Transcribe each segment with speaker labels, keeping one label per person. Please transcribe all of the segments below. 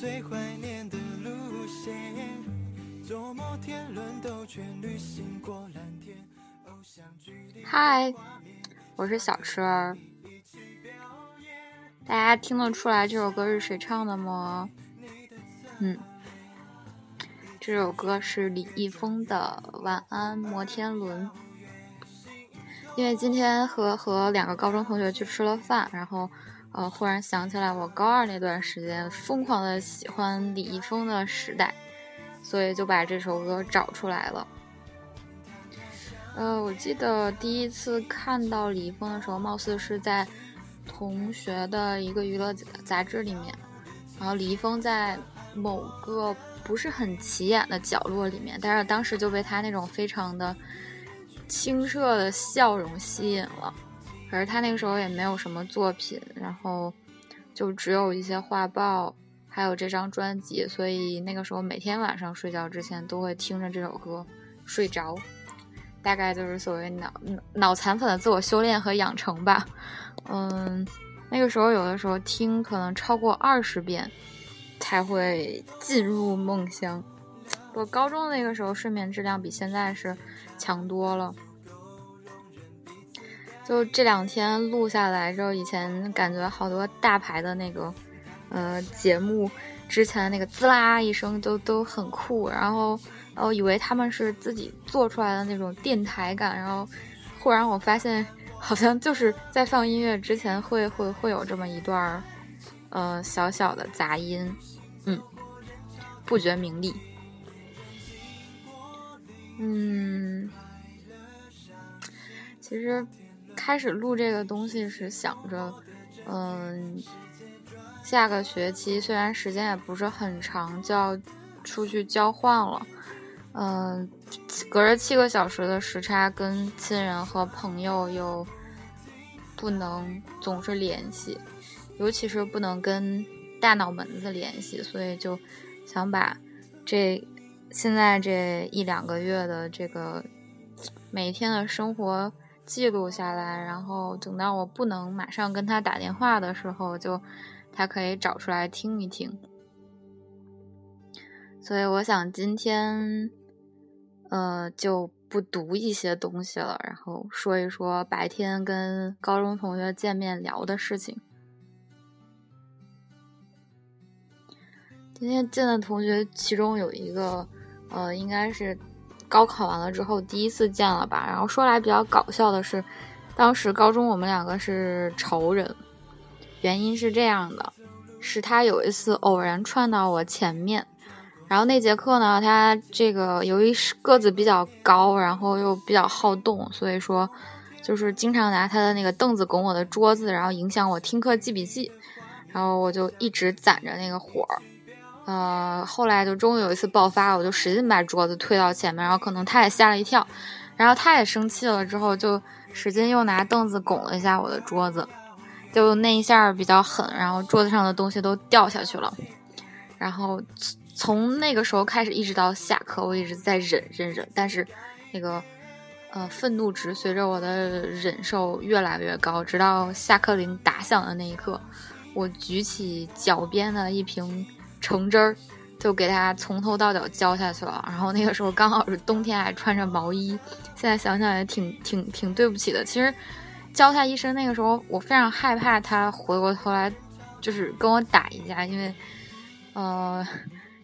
Speaker 1: 最怀念的路线。坐摩天轮兜圈旅行过蓝天，偶像
Speaker 2: 嗨，我是小车儿。大家听得出来这首歌是谁唱的吗？嗯，这首歌是李易峰的《晚安摩天轮》。因为今天和和两个高中同学去吃了饭，然后呃忽然想起来我高二那段时间疯狂的喜欢李易峰的时代，所以就把这首歌找出来了。呃，我记得第一次看到李易峰的时候，貌似是在同学的一个娱乐杂志里面，然后李易峰在某个不是很起眼的角落里面，但是当时就被他那种非常的。清澈的笑容吸引了，可是他那个时候也没有什么作品，然后就只有一些画报，还有这张专辑，所以那个时候每天晚上睡觉之前都会听着这首歌睡着，大概就是所谓脑脑残粉的自我修炼和养成吧。嗯，那个时候有的时候听可能超过二十遍才会进入梦乡。我高中那个时候睡眠质量比现在是。强多了，就这两天录下来之后，以前感觉好多大牌的那个，呃，节目之前那个滋啦一声都都很酷，然后，哦以为他们是自己做出来的那种电台感，然后忽然我发现好像就是在放音乐之前会会会有这么一段儿呃，小小的杂音，嗯，不觉名利。嗯，其实开始录这个东西是想着，嗯，下个学期虽然时间也不是很长，就要出去交换了，嗯，隔着七个小时的时差，跟亲人和朋友又不能总是联系，尤其是不能跟大脑门子联系，所以就想把这。现在这一两个月的这个每天的生活记录下来，然后等到我不能马上跟他打电话的时候，就他可以找出来听一听。所以我想今天，呃，就不读一些东西了，然后说一说白天跟高中同学见面聊的事情。今天见的同学，其中有一个。呃，应该是高考完了之后第一次见了吧。然后说来比较搞笑的是，当时高中我们两个是仇人，原因是这样的：是他有一次偶然窜到我前面，然后那节课呢，他这个由于是个子比较高，然后又比较好动，所以说就是经常拿他的那个凳子拱我的桌子，然后影响我听课记笔记，然后我就一直攒着那个火。呃，后来就终于有一次爆发，我就使劲把桌子推到前面，然后可能他也吓了一跳，然后他也生气了，之后就使劲又拿凳子拱了一下我的桌子，就那一下比较狠，然后桌子上的东西都掉下去了。然后从那个时候开始，一直到下课，我一直在忍忍忍，但是那个呃愤怒值随着我的忍受越来越高，直到下课铃打响的那一刻，我举起脚边的一瓶。橙汁儿就给他从头到脚浇下去了，然后那个时候刚好是冬天，还穿着毛衣。现在想想也挺挺挺对不起的。其实浇他一身，那个时候我非常害怕他回过头来就是跟我打一架，因为呃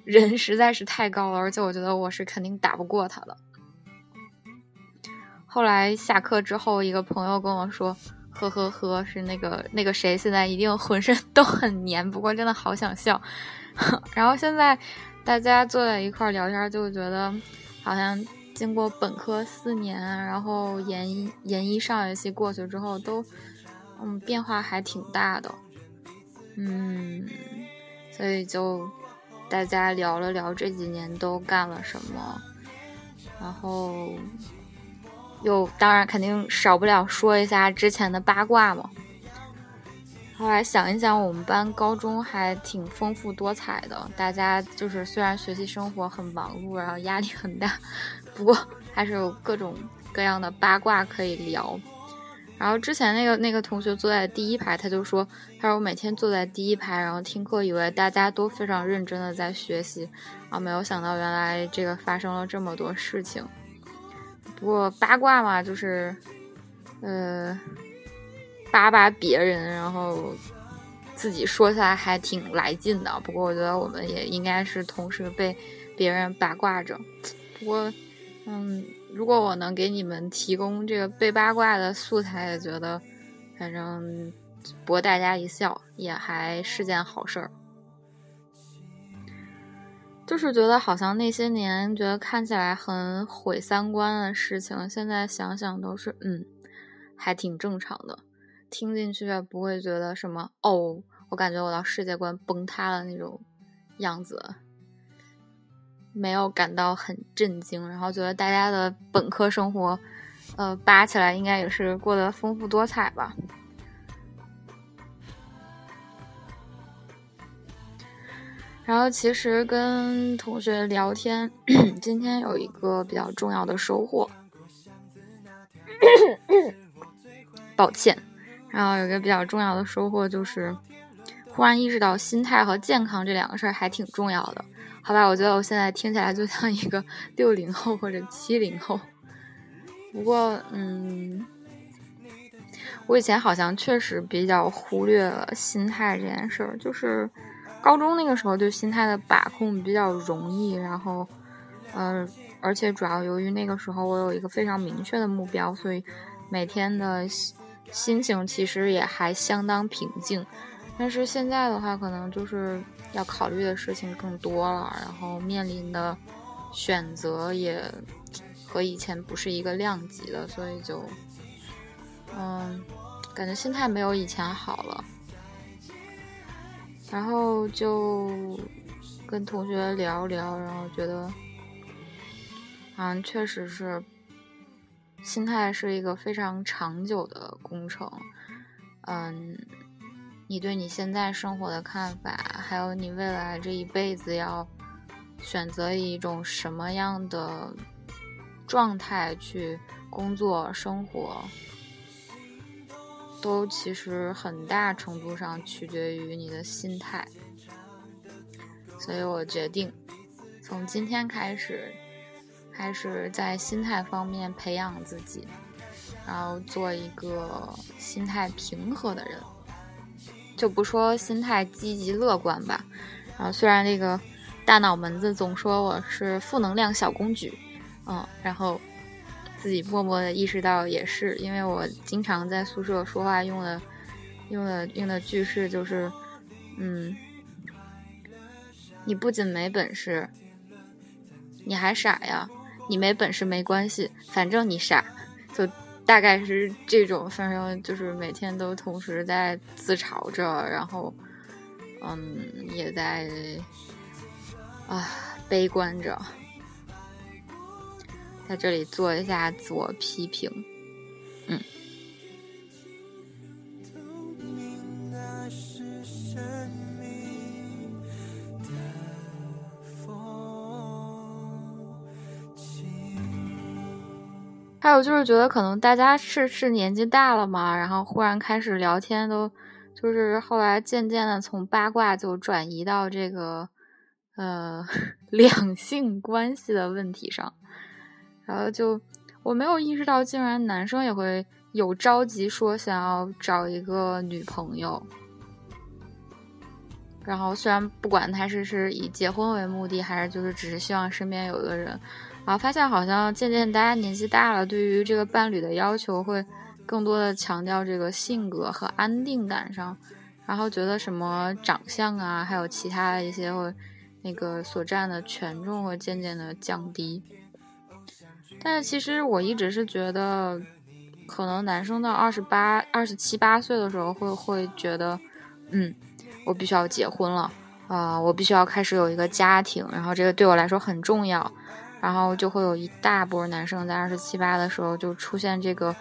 Speaker 2: 人实在是太高了，而且我觉得我是肯定打不过他的。后来下课之后，一个朋友跟我说：“呵呵呵，是那个那个谁，现在一定浑身都很黏，不过真的好想笑。” 然后现在大家坐在一块儿聊天，就觉得好像经过本科四年，然后研一研一上学期过去之后，都嗯变化还挺大的，嗯，所以就大家聊了聊这几年都干了什么，然后又当然肯定少不了说一下之前的八卦嘛。后来想一想，我们班高中还挺丰富多彩的。大家就是虽然学习生活很忙碌，然后压力很大，不过还是有各种各样的八卦可以聊。然后之前那个那个同学坐在第一排，他就说，他说我每天坐在第一排，然后听课，以为大家都非常认真的在学习，啊，没有想到原来这个发生了这么多事情。不过八卦嘛，就是，呃，扒扒别人，然后自己说起来还挺来劲的。不过我觉得我们也应该是同时被别人八卦着。不过，嗯。如果我能给你们提供这个被八卦的素材，也觉得反正博大家一笑也还是件好事儿。就是觉得好像那些年觉得看起来很毁三观的事情，现在想想都是嗯，还挺正常的，听进去也不会觉得什么哦，我感觉我的世界观崩塌了那种样子。没有感到很震惊，然后觉得大家的本科生活，呃，扒起来应该也是过得丰富多彩吧。然后其实跟同学聊天，今天有一个比较重要的收获，抱歉。然后有一个比较重要的收获就是，忽然意识到心态和健康这两个事儿还挺重要的。好吧，我觉得我现在听起来就像一个 六零后或者七零后。不过，嗯，我以前好像确实比较忽略了心态这件事儿。就是高中那个时候，对心态的把控比较容易。然后，呃，而且主要由于那个时候我有一个非常明确的目标，所以每天的心情其实也还相当平静。但是现在的话，可能就是要考虑的事情更多了，然后面临的选择也和以前不是一个量级的，所以就，嗯，感觉心态没有以前好了。然后就跟同学聊聊，然后觉得，嗯，确实是，心态是一个非常长久的工程，嗯。你对你现在生活的看法，还有你未来这一辈子要选择一种什么样的状态去工作生活，都其实很大程度上取决于你的心态。所以我决定从今天开始，开始在心态方面培养自己，然后做一个心态平和的人。就不说心态积极乐观吧，然后虽然那个大脑门子总说我是负能量小公举，嗯，然后自己默默的意识到也是，因为我经常在宿舍说话用的用的用的句式就是，嗯，你不仅没本事，你还傻呀，你没本事没关系，反正你傻，就。大概是这种，反正就是每天都同时在自嘲着，然后，嗯，也在啊悲观着，在这里做一下自我批评，有就是觉得可能大家是是年纪大了嘛，然后忽然开始聊天，都就是后来渐渐的从八卦就转移到这个呃 两性关系的问题上，然后就我没有意识到，竟然男生也会有着急说想要找一个女朋友，然后虽然不管他是是以结婚为目的，还是就是只是希望身边有个人。然后发现好像渐渐大家年纪大了，对于这个伴侣的要求会更多的强调这个性格和安定感上，然后觉得什么长相啊，还有其他的一些会那个所占的权重会渐渐的降低。但是其实我一直是觉得，可能男生到二十八、二十七八岁的时候会会觉得，嗯，我必须要结婚了啊，我必须要开始有一个家庭，然后这个对我来说很重要。然后就会有一大波男生在二十七八的时候就出现这个，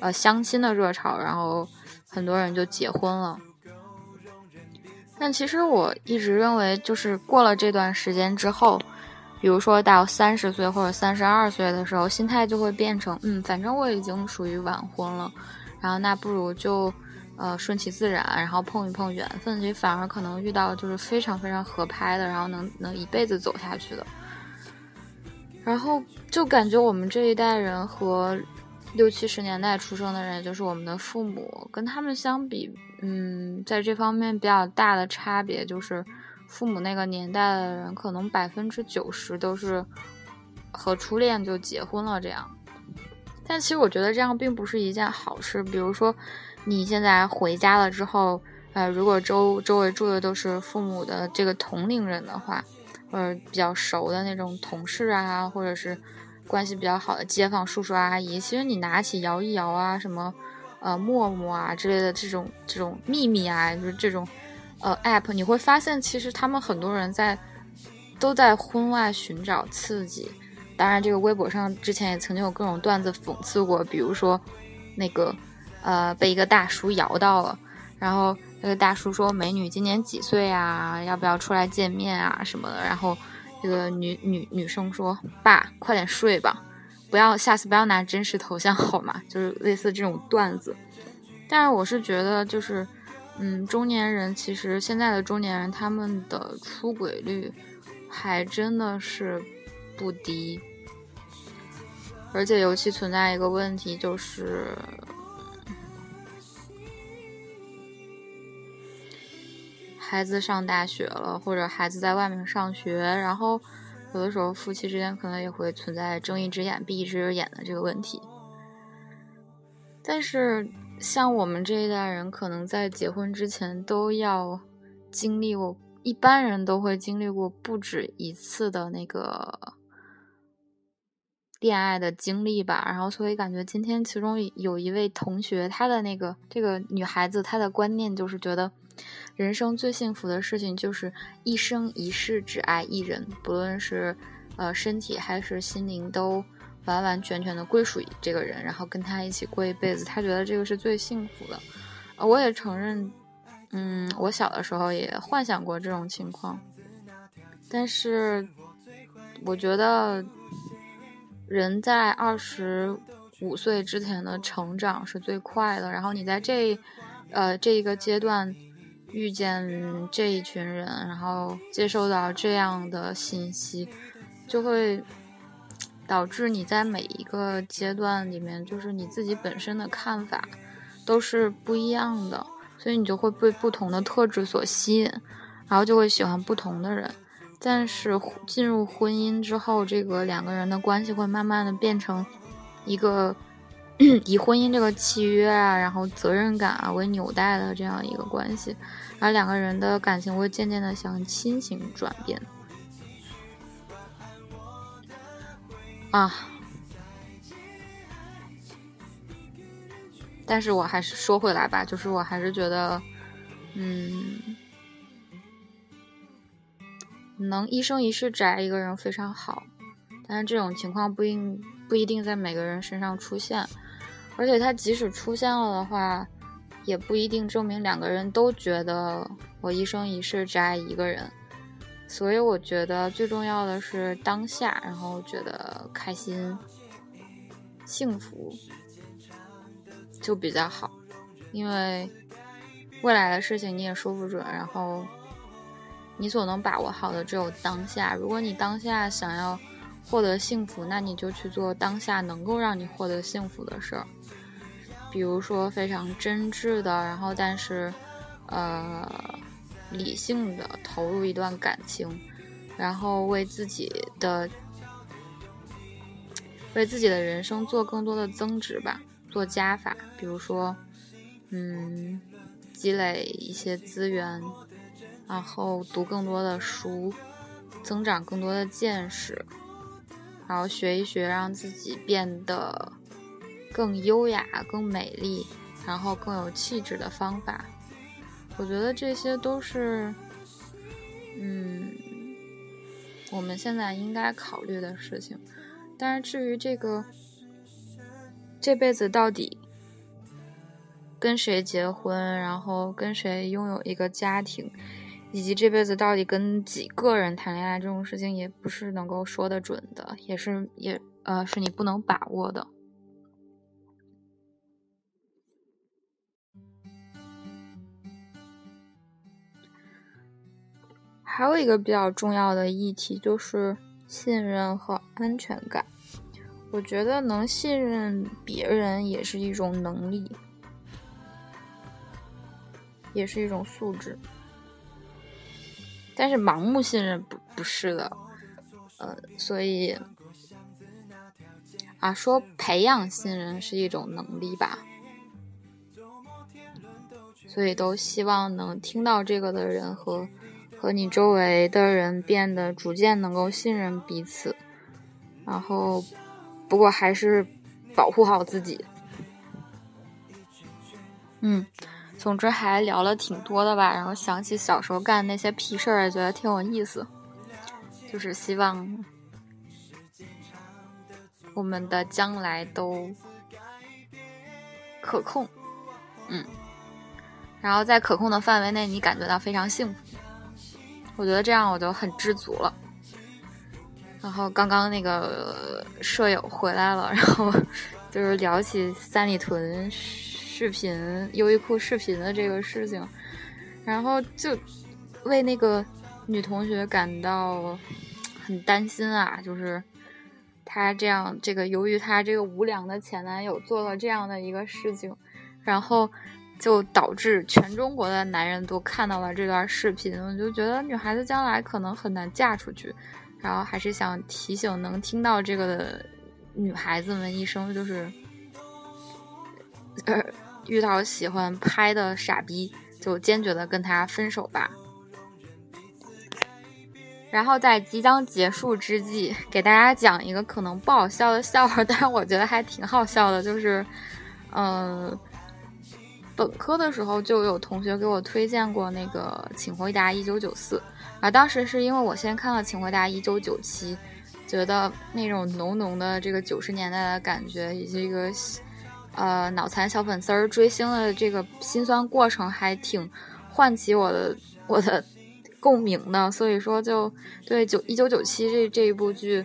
Speaker 2: 呃，相亲的热潮，然后很多人就结婚了。但其实我一直认为，就是过了这段时间之后，比如说到三十岁或者三十二岁的时候，心态就会变成，嗯，反正我已经属于晚婚了，然后那不如就呃顺其自然，然后碰一碰缘分，其实反而可能遇到就是非常非常合拍的，然后能能一辈子走下去的。然后就感觉我们这一代人和六七十年代出生的人，就是我们的父母，跟他们相比，嗯，在这方面比较大的差别就是，父母那个年代的人，可能百分之九十都是和初恋就结婚了这样。但其实我觉得这样并不是一件好事。比如说，你现在回家了之后，呃，如果周周围住的都是父母的这个同龄人的话。或者比较熟的那种同事啊，或者是关系比较好的街坊叔叔阿姨，其实你拿起摇一摇啊，什么呃陌陌啊之类的这种这种秘密啊，就是这种呃 app，你会发现其实他们很多人在都在婚外寻找刺激。当然，这个微博上之前也曾经有各种段子讽刺过，比如说那个呃被一个大叔摇到了，然后。那个大叔说：“美女今年几岁啊？要不要出来见面啊？什么的。”然后这个女女女生说：“爸，快点睡吧，不要下次不要拿真实头像好吗？” 就是类似这种段子。但是我是觉得，就是嗯，中年人其实现在的中年人他们的出轨率还真的是不低，而且尤其存在一个问题就是。孩子上大学了，或者孩子在外面上学，然后有的时候夫妻之间可能也会存在睁一只眼闭一只眼的这个问题。但是像我们这一代人，可能在结婚之前都要经历过，一般人都会经历过不止一次的那个恋爱的经历吧。然后所以感觉今天其中有一位同学，她的那个这个女孩子，她的观念就是觉得。人生最幸福的事情就是一生一世只爱一人，不论是呃身体还是心灵，都完完全全的归属于这个人，然后跟他一起过一辈子。他觉得这个是最幸福的。我也承认，嗯，我小的时候也幻想过这种情况，但是我觉得人在二十五岁之前的成长是最快的，然后你在这呃这一个阶段。遇见这一群人，然后接收到这样的信息，就会导致你在每一个阶段里面，就是你自己本身的看法都是不一样的，所以你就会被不同的特质所吸引，然后就会喜欢不同的人。但是进入婚姻之后，这个两个人的关系会慢慢的变成一个。以婚姻这个契约啊，然后责任感啊为纽带的这样一个关系，而两个人的感情会渐渐的向亲情转变。啊！但是我还是说回来吧，就是我还是觉得，嗯，能一生一世宅一个人非常好，但是这种情况不应不一定在每个人身上出现。而且他即使出现了的话，也不一定证明两个人都觉得我一生一世只爱一个人。所以我觉得最重要的是当下，然后觉得开心、幸福就比较好。因为未来的事情你也说不准，然后你所能把握好的只有当下。如果你当下想要获得幸福，那你就去做当下能够让你获得幸福的事儿。比如说非常真挚的，然后但是，呃，理性的投入一段感情，然后为自己的为自己的人生做更多的增值吧，做加法。比如说，嗯，积累一些资源，然后读更多的书，增长更多的见识，然后学一学，让自己变得。更优雅、更美丽，然后更有气质的方法，我觉得这些都是，嗯，我们现在应该考虑的事情。但是至于这个这辈子到底跟谁结婚，然后跟谁拥有一个家庭，以及这辈子到底跟几个人谈恋爱这种事情，也不是能够说得准的，也是也呃是你不能把握的。还有一个比较重要的议题就是信任和安全感。我觉得能信任别人也是一种能力，也是一种素质。但是盲目信任不不是的，呃，所以啊，说培养信任是一种能力吧。所以都希望能听到这个的人和和你周围的人变得逐渐能够信任彼此，然后。不过还是保护好自己。嗯，总之还聊了挺多的吧，然后想起小时候干那些屁事儿，也觉得挺有意思。就是希望我们的将来都可控，嗯，然后在可控的范围内，你感觉到非常幸福。我觉得这样我就很知足了。然后刚刚那个舍友回来了，然后 就是聊起三里屯视频、优衣库视频的这个事情，然后就为那个女同学感到很担心啊，就是她这样，这个由于她这个无良的前男友做了这样的一个事情，然后就导致全中国的男人都看到了这段视频，我就觉得女孩子将来可能很难嫁出去。然后还是想提醒能听到这个的女孩子们一声，就是，呃，遇到喜欢拍的傻逼，就坚决的跟他分手吧。然后在即将结束之际，给大家讲一个可能不好笑的笑话，但是我觉得还挺好笑的，就是，嗯，本科的时候就有同学给我推荐过那个《请回答一九九四》。啊，当时是因为我先看了《请回答一九九七》，觉得那种浓浓的这个九十年代的感觉，以及这个呃脑残小粉丝儿追星的这个心酸过程，还挺唤起我的我的共鸣的。所以说，就对九一九九七这这一部剧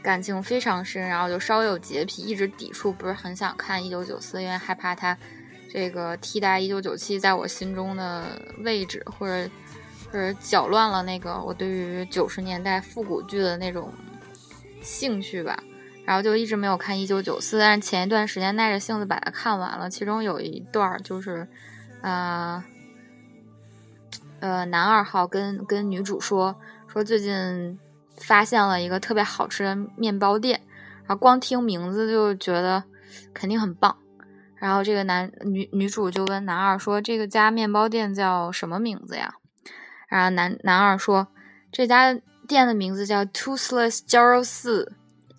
Speaker 2: 感情非常深，然后就稍微有洁癖，一直抵触，不是很想看一九九四，因为害怕它这个替代一九九七在我心中的位置，或者。是搅乱了那个我对于九十年代复古剧的那种兴趣吧，然后就一直没有看《一九九四》，但是前一段时间耐着性子把它看完了。其中有一段就是，呃，呃，男二号跟跟女主说说最近发现了一个特别好吃的面包店，然后光听名字就觉得肯定很棒。然后这个男女女主就问男二说：“这个家面包店叫什么名字呀？”然后男男二说，这家店的名字叫 Toothless 焦肉四，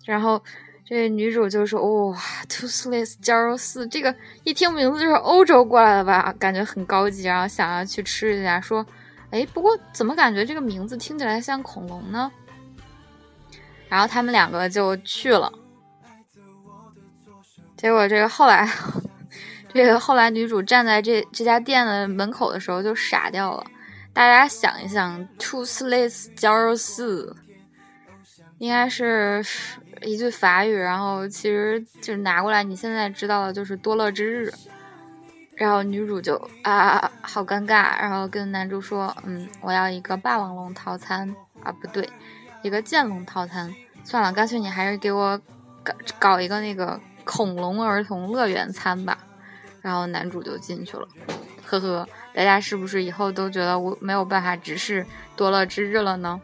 Speaker 2: 然后这女主就说，哇，Toothless 焦肉四，这个一听名字就是欧洲过来的吧，感觉很高级，然后想要去吃一下，说，哎，不过怎么感觉这个名字听起来像恐龙呢？然后他们两个就去了，结果这个后来，这个后来女主站在这这家店的门口的时候就傻掉了。大家想一想，toothless 焦肉四，应该是一句法语，然后其实就是拿过来，你现在知道的就是多乐之日。然后女主就啊，好尴尬，然后跟男主说，嗯，我要一个霸王龙套餐啊，不对，一个剑龙套餐。算了，干脆你还是给我搞搞一个那个恐龙儿童乐园餐吧。然后男主就进去了，呵呵。大家是不是以后都觉得我没有办法直视多乐之日了呢？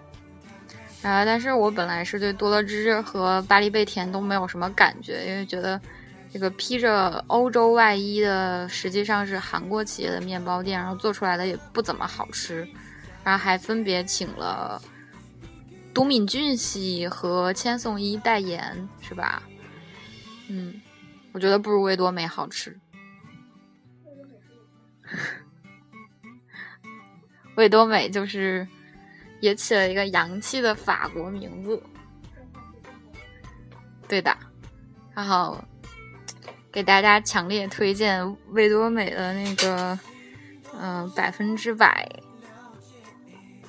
Speaker 2: 啊，但是我本来是对多乐之日和巴黎贝甜都没有什么感觉，因为觉得这个披着欧洲外衣的实际上是韩国企业的面包店，然后做出来的也不怎么好吃，然后还分别请了都敏俊熙和千颂伊代言，是吧？嗯，我觉得不如味多美好吃。味多美就是也起了一个洋气的法国名字，对的。然后给大家强烈推荐味多美的那个，嗯，百分之百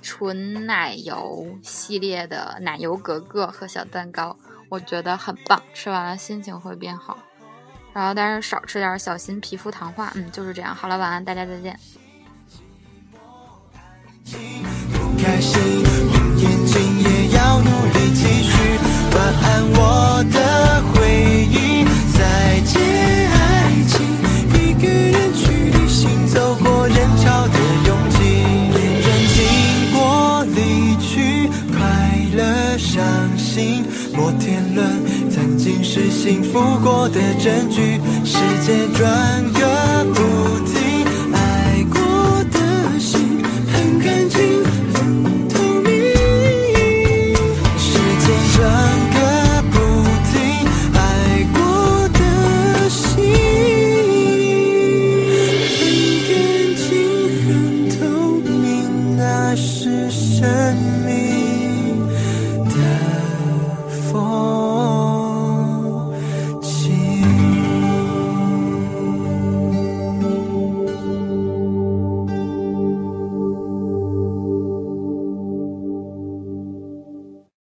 Speaker 2: 纯奶油系列的奶油格格和小蛋糕，我觉得很棒，吃完了心情会变好。然后但是少吃点，小心皮肤糖化。嗯，就是这样。好了，晚安，大家再见。不
Speaker 1: 开心，红眼睛也要努力继续。晚安，我的回忆，再见幸福过的证据，时间转个不停。